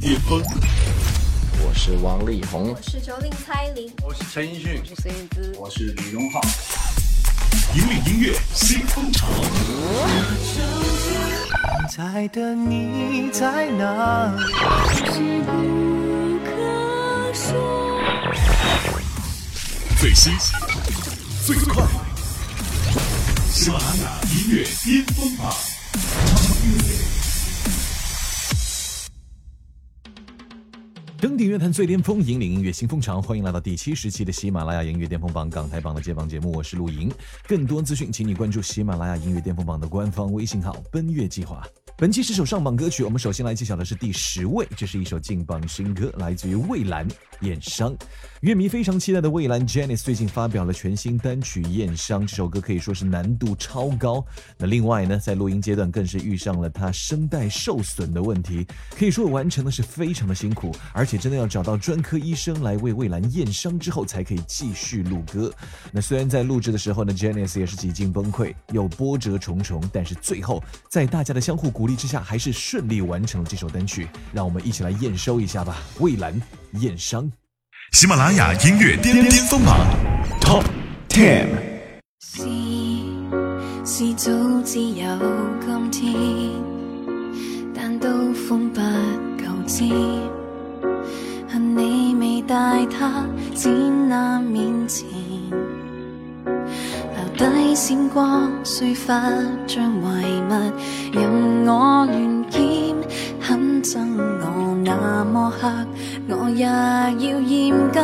巅峰。我是王力宏，我是周令蔡琳，我是陈奕迅，我是燕姿，我是李荣浩。引领音乐新风潮。现在的你在哪里？最新、最快，喜马拉雅音乐巅峰榜。登顶乐坛最巅峰，引领音乐新风潮。欢迎来到第七十期的喜马拉雅音乐巅峰榜港台榜的接榜节目，我是陆莹。更多资讯，请你关注喜马拉雅音乐巅峰榜的官方微信号“奔月计划”。本期十首上榜歌曲，我们首先来揭晓的是第十位，这是一首劲榜新歌，来自于蔚蓝《验伤》。乐迷非常期待的蔚蓝 Janice 最近发表了全新单曲《验伤》，这首歌可以说是难度超高。那另外呢，在录音阶段更是遇上了他声带受损的问题，可以说完成的是非常的辛苦，而且真的要找到专科医生来为蔚蓝验伤之后，才可以继续录歌。那虽然在录制的时候呢，Janice 也是几近崩溃，又波折重重，但是最后在大家的相互鼓。鼓励之下，还是顺利完成了这首单曲。让我们一起来验收一下吧。蔚蓝验伤，喜马拉雅音乐巅巅峰榜 Top Ten。是是早知有今天，但都风不够尖。恨你未带他展那面前。留低闪光，虽忽将遗物，任我乱剑，很憎我那么黑，我也要严禁，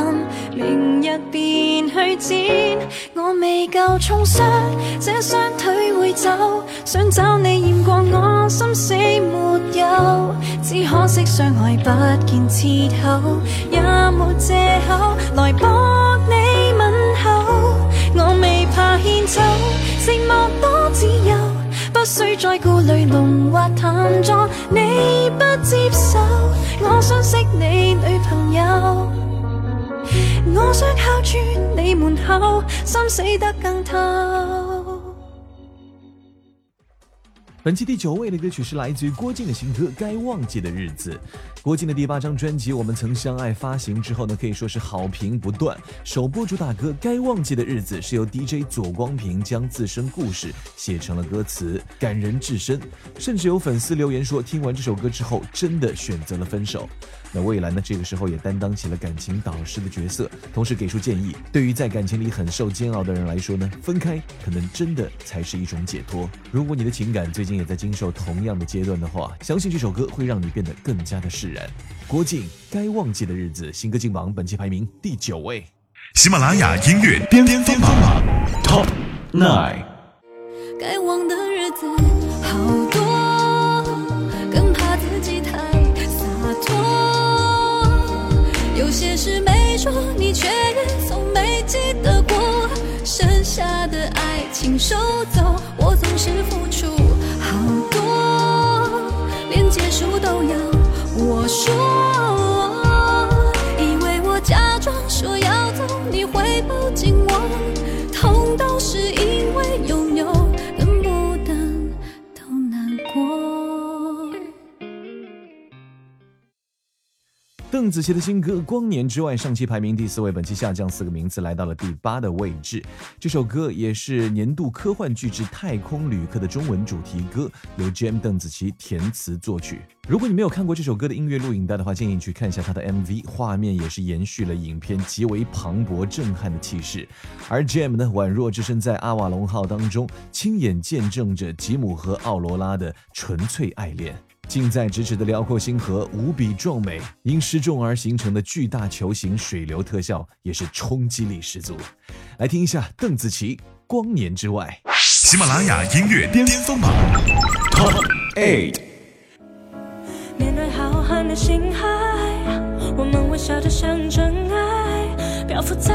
明日便去剪。我未够重伤，这双腿会走，想找你验过我心死没有，只可惜伤害不见切口，也没借口来博你问候。我未怕献丑，寂寞多自由，不需再顾虑浓或淡妆。你不接受，我想识你女朋友，我想敲穿你门口，心死得更透。本期第九位的歌曲是来自于郭靖的新歌《该忘记的日子》。郭靖的第八张专辑《我们曾相爱》发行之后呢，可以说是好评不断。首播主打歌《该忘记的日子》是由 DJ 左光平将自身故事写成了歌词，感人至深。甚至有粉丝留言说，听完这首歌之后，真的选择了分手。那未来呢？这个时候也担当起了感情导师的角色，同时给出建议。对于在感情里很受煎熬的人来说呢，分开可能真的才是一种解脱。如果你的情感最近也在经受同样的阶段的话，相信这首歌会让你变得更加的释然。郭靖《该忘记的日子》新歌进榜，本期排名第九位。喜马拉雅音乐巅巅峰榜 Top Nine。该忘的日子好多，更怕自己太洒脱。有些事没说，你却也从没记得过。剩下的爱情收走，我总是付出结束都要我说。以为我假装说要邓紫棋的新歌《光年之外》上期排名第四位，本期下降四个名次，来到了第八的位置。这首歌也是年度科幻巨制《太空旅客》的中文主题歌，由 Jam 邓紫棋填词作曲。如果你没有看过这首歌的音乐录影带的话，建议你去看一下它的 MV，画面也是延续了影片极为磅礴震撼的气势。而 Jam 呢，宛若置身在阿瓦隆号当中，亲眼见证着吉姆和奥罗拉的纯粹爱恋。近在咫尺的辽阔星河无比壮美，因失重而形成的巨大球形水流特效也是冲击力十足。来听一下邓紫棋《光年之外》。喜马拉雅音乐巅峰榜 Top Eight。面对浩瀚的星海，我们微笑着像尘埃，漂浮在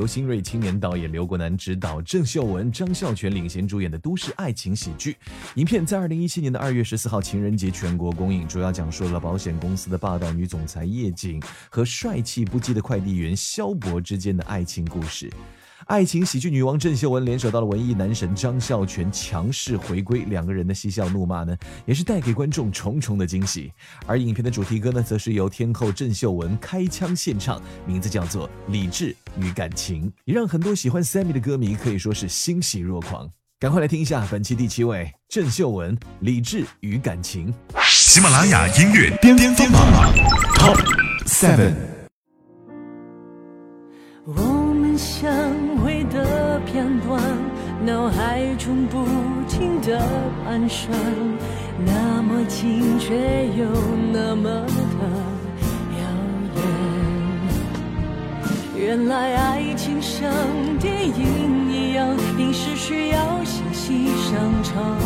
由新锐青年导演刘国南执导，郑秀文、张孝全领衔主演的都市爱情喜剧。影片在二零一七年的二月十四号情人节全国公映，主要讲述了保险公司的霸道女总裁叶瑾和帅气不羁的快递员肖博之间的爱情故事。爱情喜剧女王郑秀文联手到了文艺男神张孝全，强势回归，两个人的嬉笑怒骂呢，也是带给观众重重的惊喜。而影片的主题歌呢，则是由天后郑秀文开腔献唱，名字叫做《理智与感情》，也让很多喜欢 Sammy 的歌迷可以说是欣喜若狂。赶快来听一下本期第七位郑秀文《理智与感情》。喜马拉雅音乐巅峰榜 Top Seven。相会的片段，脑海中不停的盘旋，那么近却又那么的遥远。原来爱情像电影一样，硬是需要细细上场，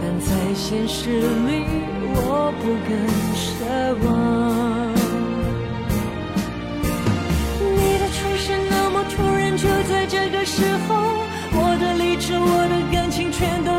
但在现实里，我不敢奢望。这个时候，我的理智、我的感情全都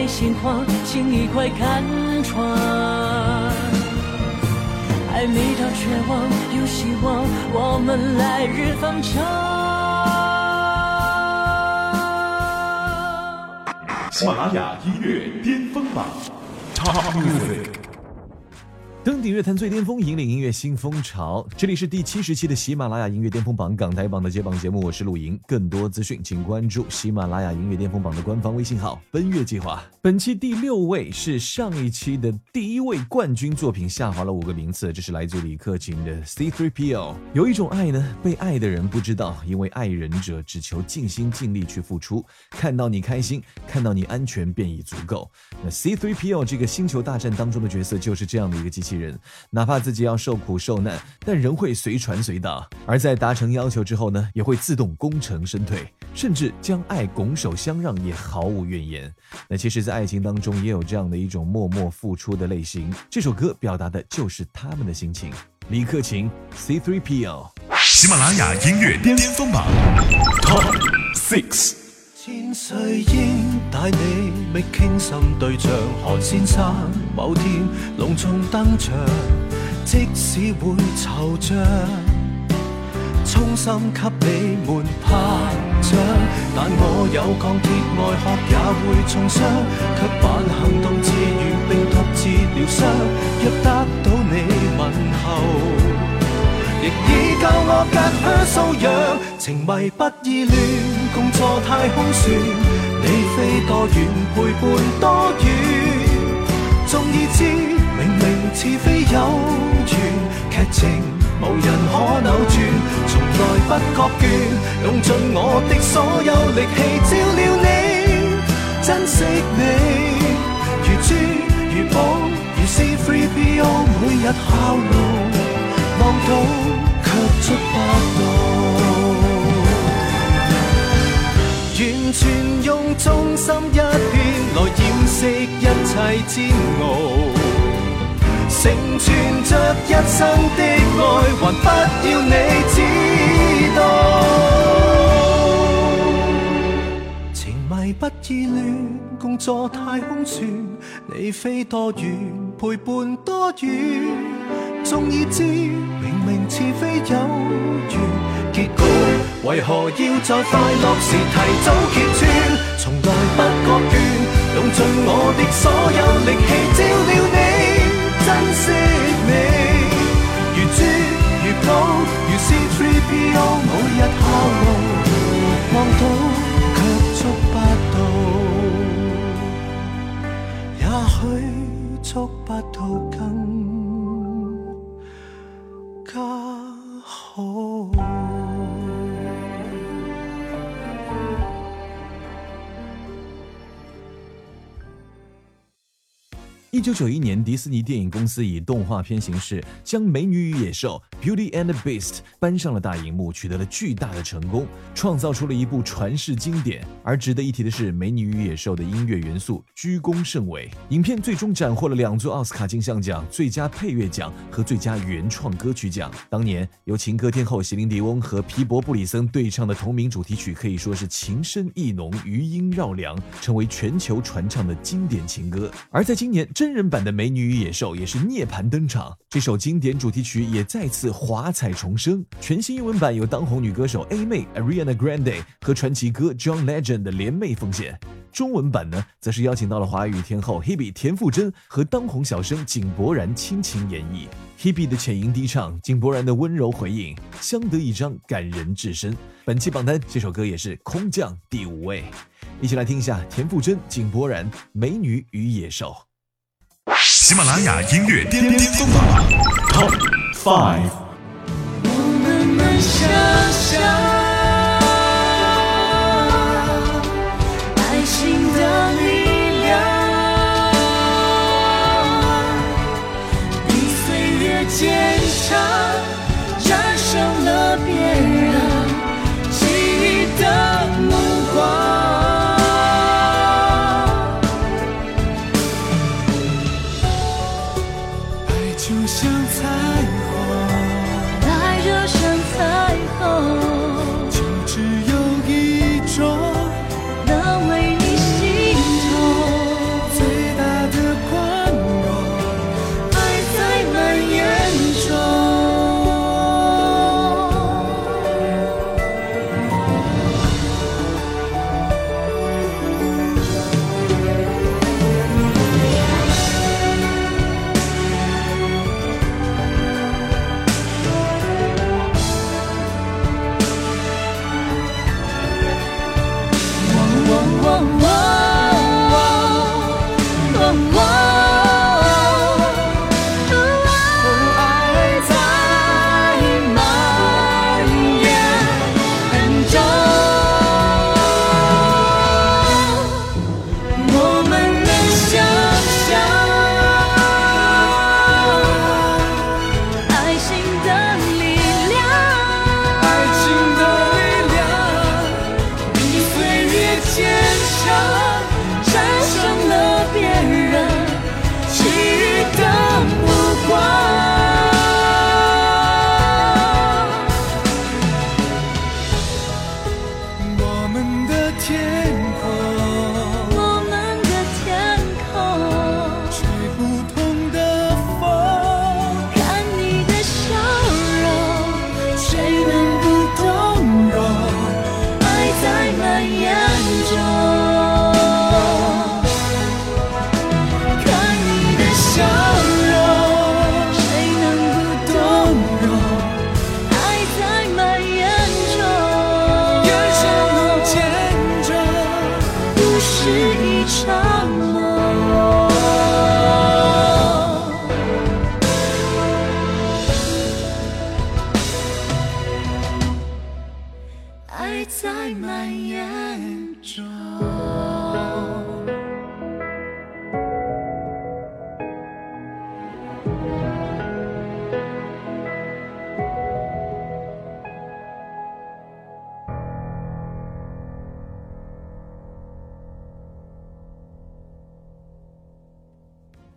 没现况，请你快看穿。还没到绝望，有希望，我们来日方长。喜马拉雅音乐巅峰榜 Top Music。登顶乐坛最巅峰，引领音乐新风潮。这里是第七十期的喜马拉雅音乐巅峰榜港台榜的接榜节目，我是陆莹。更多资讯，请关注喜马拉雅音乐巅峰榜的官方微信号“奔月计划”。本期第六位是上一期的第一位冠军作品，下滑了五个名次。这是来自李克勤的 C3PO。有一种爱呢，被爱的人不知道，因为爱人者只求尽心尽力去付出，看到你开心，看到你安全便已足够。那 C3PO 这个星球大战当中的角色就是这样的一个机器人，哪怕自己要受苦受难，但仍会随传随到。而在达成要求之后呢，也会自动功成身退，甚至将爱拱手相让，也毫无怨言。那其实，在爱情当中也有这样的一种默默付出的类型。这首歌表达的就是他们的心情。李克勤 C3PO。喜马拉雅音乐巅峰榜 Top Six。谁应带你觅倾心对象，何先生某天隆重登场，即使会惆怅，衷心给你们拍掌。但我有钢铁外壳也会重伤，却扮行动自如並獨自疗伤。若得到。亦已教我隔靴搔痒，情迷不意乱，共坐太空船，你飞多远，陪伴多远，纵已知明明似非有缘，剧情无人可扭转，从来不觉倦，用尽我的所有力气照料你，珍惜你，如珠如宝，如 C3PO 每日效勞。望到卻觸不到，完全用忠心一片來掩飾一切煎熬，成全着一生的愛，還不要你知道。情迷不意亂，共坐太空船，你飛多遠，陪伴多遠。縱已知明明似非有緣，結局為何要在快樂時提早揭穿？從來不覺倦，用盡我的所有力氣照料你，珍惜你，如珠如寶，如 C3PO 每日效勞，望到卻觸不到，也許觸不到更。一九九一年，迪士尼电影公司以动画片形式将《美女与野兽》（Beauty and Beast） 搬上了大荧幕，取得了巨大的成功，创造出了一部传世经典。而值得一提的是，《美女与野兽》的音乐元素居功甚伟，影片最终斩获了两座奥斯卡金像奖最佳配乐奖和最佳原创歌曲奖。当年由情歌天后席琳迪翁和皮博布里森对唱的同名主题曲，可以说是情深意浓，余音绕梁，成为全球传唱的经典情歌。而在今年，真真人版的《美女与野兽》也是涅槃登场，这首经典主题曲也再次华彩重生。全新英文版由当红女歌手 A 妹 Ariana Grande 和传奇歌 John Legend 的联袂奉献。中文版呢，则是邀请到了华语天后 Hebe 田馥甄和当红小生井柏然倾情演绎。Hebe 的浅吟低唱，井柏然的温柔回应，相得益彰，感人至深。本期榜单这首歌也是空降第五位，一起来听一下田馥甄、井柏然《美女与野兽》。喜马拉雅音乐巅巅峰榜 Top Five。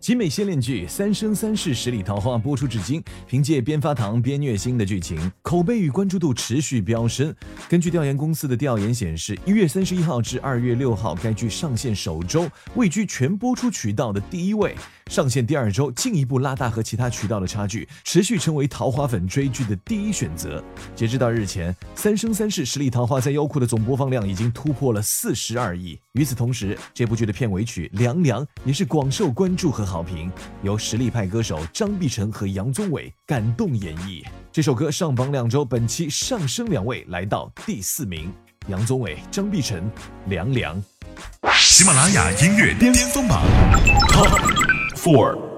集美先恋剧《三生三世十里桃花》播出至今，凭借边发糖边虐心的剧情，口碑与关注度持续飙升。根据调研公司的调研显示，一月三十一号至二月六号，该剧上线首周位居全播出渠道的第一位。上线第二周，进一步拉大和其他渠道的差距，持续成为桃花粉追剧的第一选择。截止到日前，《三生三世十里桃花》在优酷的总播放量已经突破了四十二亿。与此同时，这部剧的片尾曲《凉凉》也是广受关注和好评，由实力派歌手张碧晨和杨宗纬感动演绎。这首歌上榜两周，本期上升两位，来到第四名。杨宗纬、张碧晨，《凉凉》。喜马拉雅音乐巅峰榜 Top Four。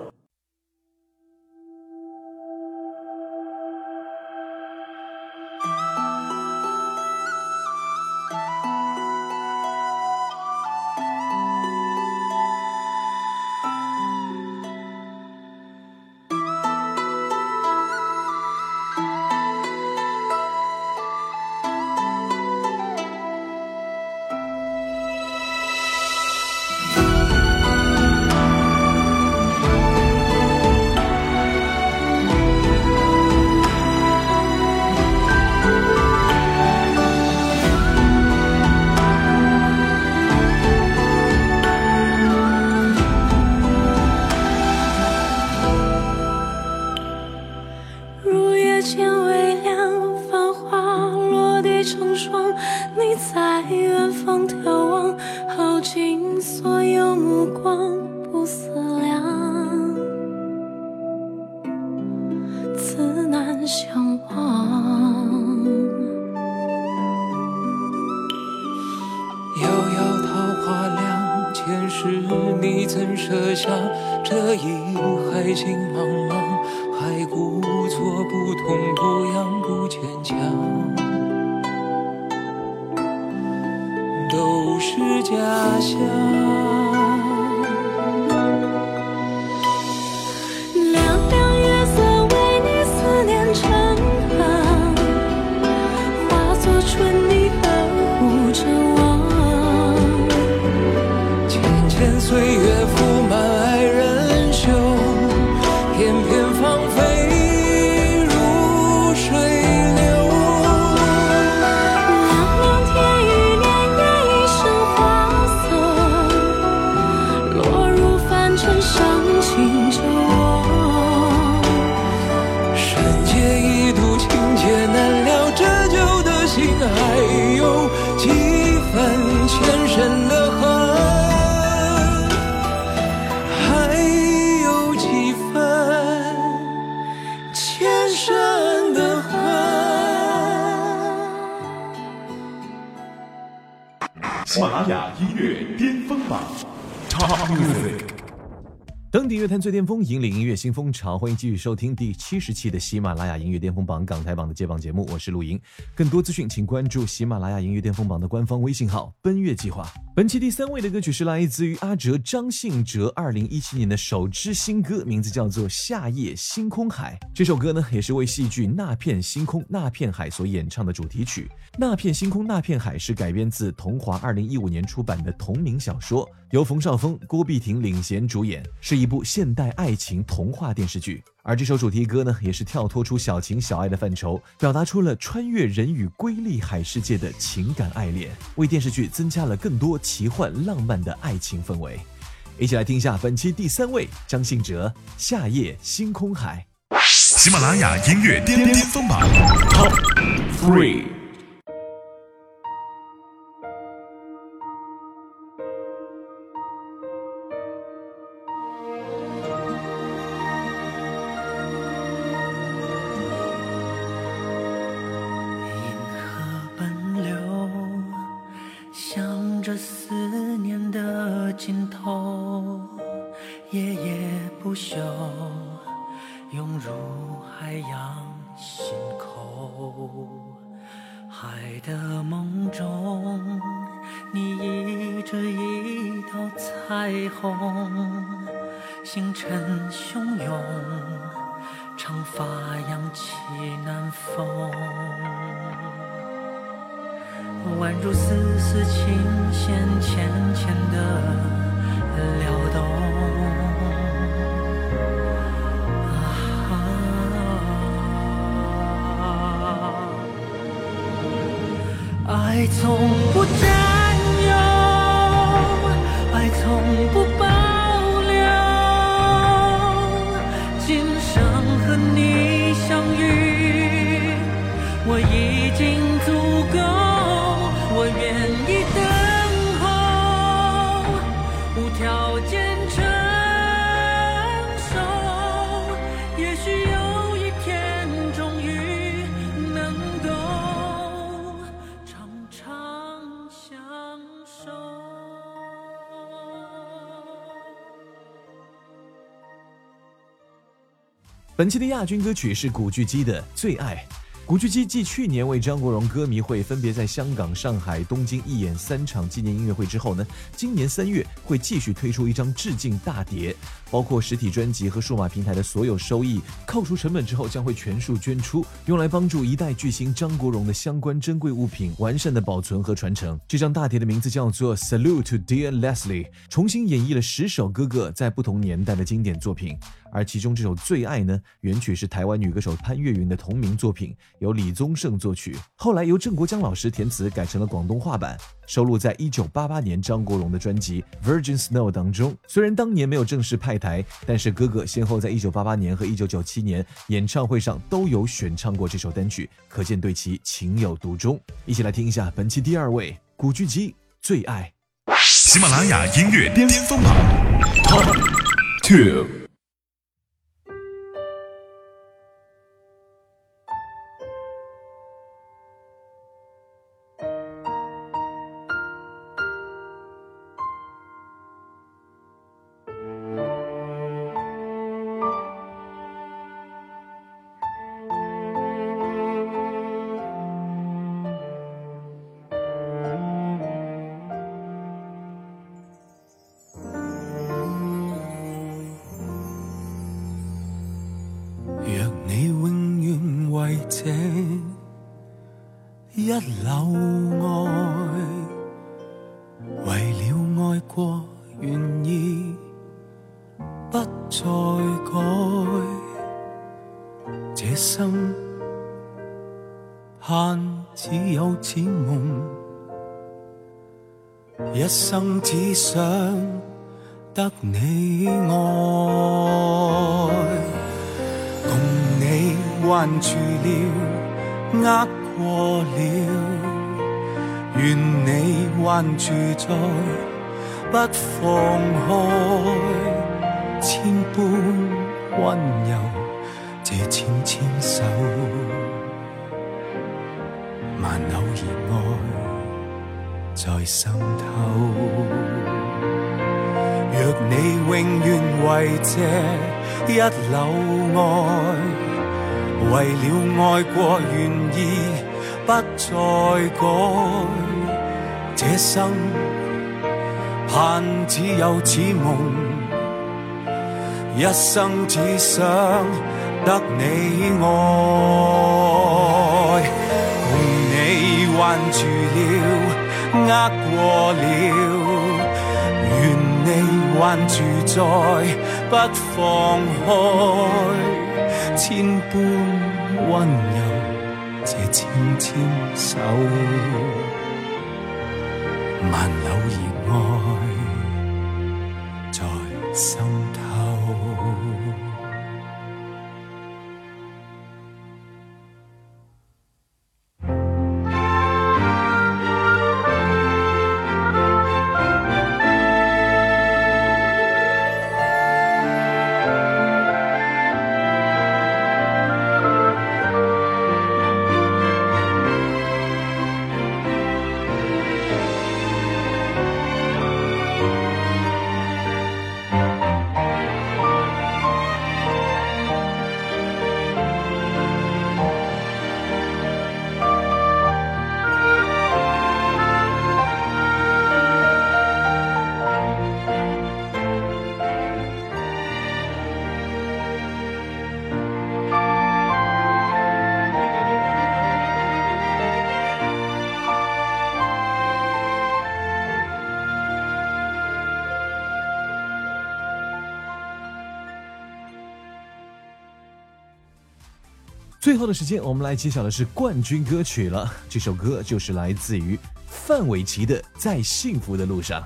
喜马拉雅音乐巅峰榜 Top Music。登顶乐坛最巅峰，引领音乐新风潮。欢迎继续收听第七十期的喜马拉雅音乐巅峰榜港台榜的接榜节目，我是陆莹。更多资讯请关注喜马拉雅音乐巅峰榜的官方微信号“奔月计划”。本期第三位的歌曲是来自于阿哲张信哲二零一七年的首支新歌，名字叫做《夏夜星空海》。这首歌呢，也是为戏剧《那片星空那片海》所演唱的主题曲。《那片星空那片海》是改编自桐华二零一五年出版的同名小说，由冯绍峰、郭碧婷领衔主演，是一部现代爱情童话电视剧。而这首主题歌呢，也是跳脱出小情小爱的范畴，表达出了穿越人与瑰丽海世界的情感爱恋，为电视剧增加了更多奇幻浪漫的爱情氛围。一起来听一下本期第三位张信哲《夏夜星空海》。喜马拉雅音乐巅巅峰榜 Top Three。从不知本期的亚军歌曲是古巨基的《最爱》。古巨基继去年为张国荣歌迷会分别在香港、上海、东京一演三场纪念音乐会之后呢，今年三月会继续推出一张致敬大碟，包括实体专辑和数码平台的所有收益，扣除成本之后将会全数捐出，用来帮助一代巨星张国荣的相关珍贵物品完善的保存和传承。这张大碟的名字叫做《Salute to Dear Leslie》，重新演绎了十首哥哥在不同年代的经典作品。而其中这首《最爱》呢，原曲是台湾女歌手潘越云的同名作品，由李宗盛作曲，后来由郑国江老师填词，改成了广东话版，收录在一九八八年张国荣的专辑《Virgin Snow》当中。虽然当年没有正式派台，但是哥哥先后在一九八八年和一九九七年演唱会上都有选唱过这首单曲，可见对其情有独钟。一起来听一下本期第二位古巨基《最爱》。喜马拉雅音乐巅峰榜 Top Two。一生只想得你爱，共你挽住了，握过了，愿你挽住再不放开，千般温柔，这纤纤手，在心头。若你永远为这一缕爱，为了爱过愿意不再改，这生盼只有此梦，一生只想得你爱，共你挽住了。握过了，愿你还住在不放开，千般温柔，这纤纤手，万缕热爱在心头。最后的时间，我们来揭晓的是冠军歌曲了。这首歌就是来自于范玮琪的《在幸福的路上》。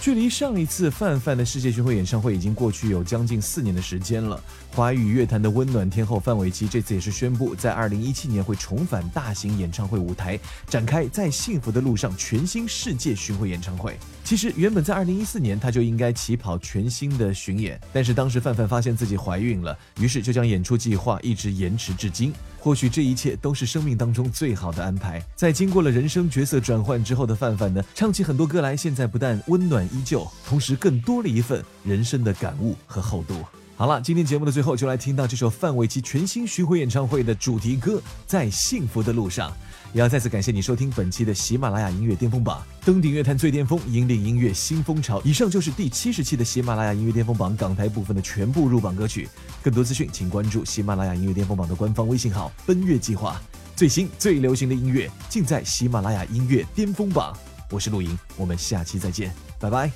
距离上一次范范的世界巡回演唱会已经过去有将近四年的时间了。华语乐坛的温暖天后范玮琪这次也是宣布，在二零一七年会重返大型演唱会舞台，展开《在幸福的路上》全新世界巡回演唱会。其实原本在二零一四年，他就应该起跑全新的巡演，但是当时范范发现自己怀孕了，于是就将演出计划一直延迟至今。或许这一切都是生命当中最好的安排。在经过了人生角色转换之后的范范呢，唱起很多歌来，现在不但温暖依旧，同时更多了一份人生的感悟和厚度。好了，今天节目的最后就来听到这首范玮琪全新巡回演唱会的主题歌《在幸福的路上》。也要再次感谢你收听本期的喜马拉雅音乐巅峰榜，登顶乐坛最巅峰，引领音乐新风潮。以上就是第七十期的喜马拉雅音乐巅峰榜港台部分的全部入榜歌曲。更多资讯，请关注喜马拉雅音乐巅峰榜的官方微信号“奔月计划”。最新最流行的音乐尽在喜马拉雅音乐巅峰榜。我是陆莹，我们下期再见，拜拜。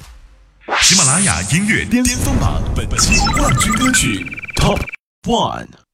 喜马拉雅音乐巅峰榜本期冠军歌曲 Top One。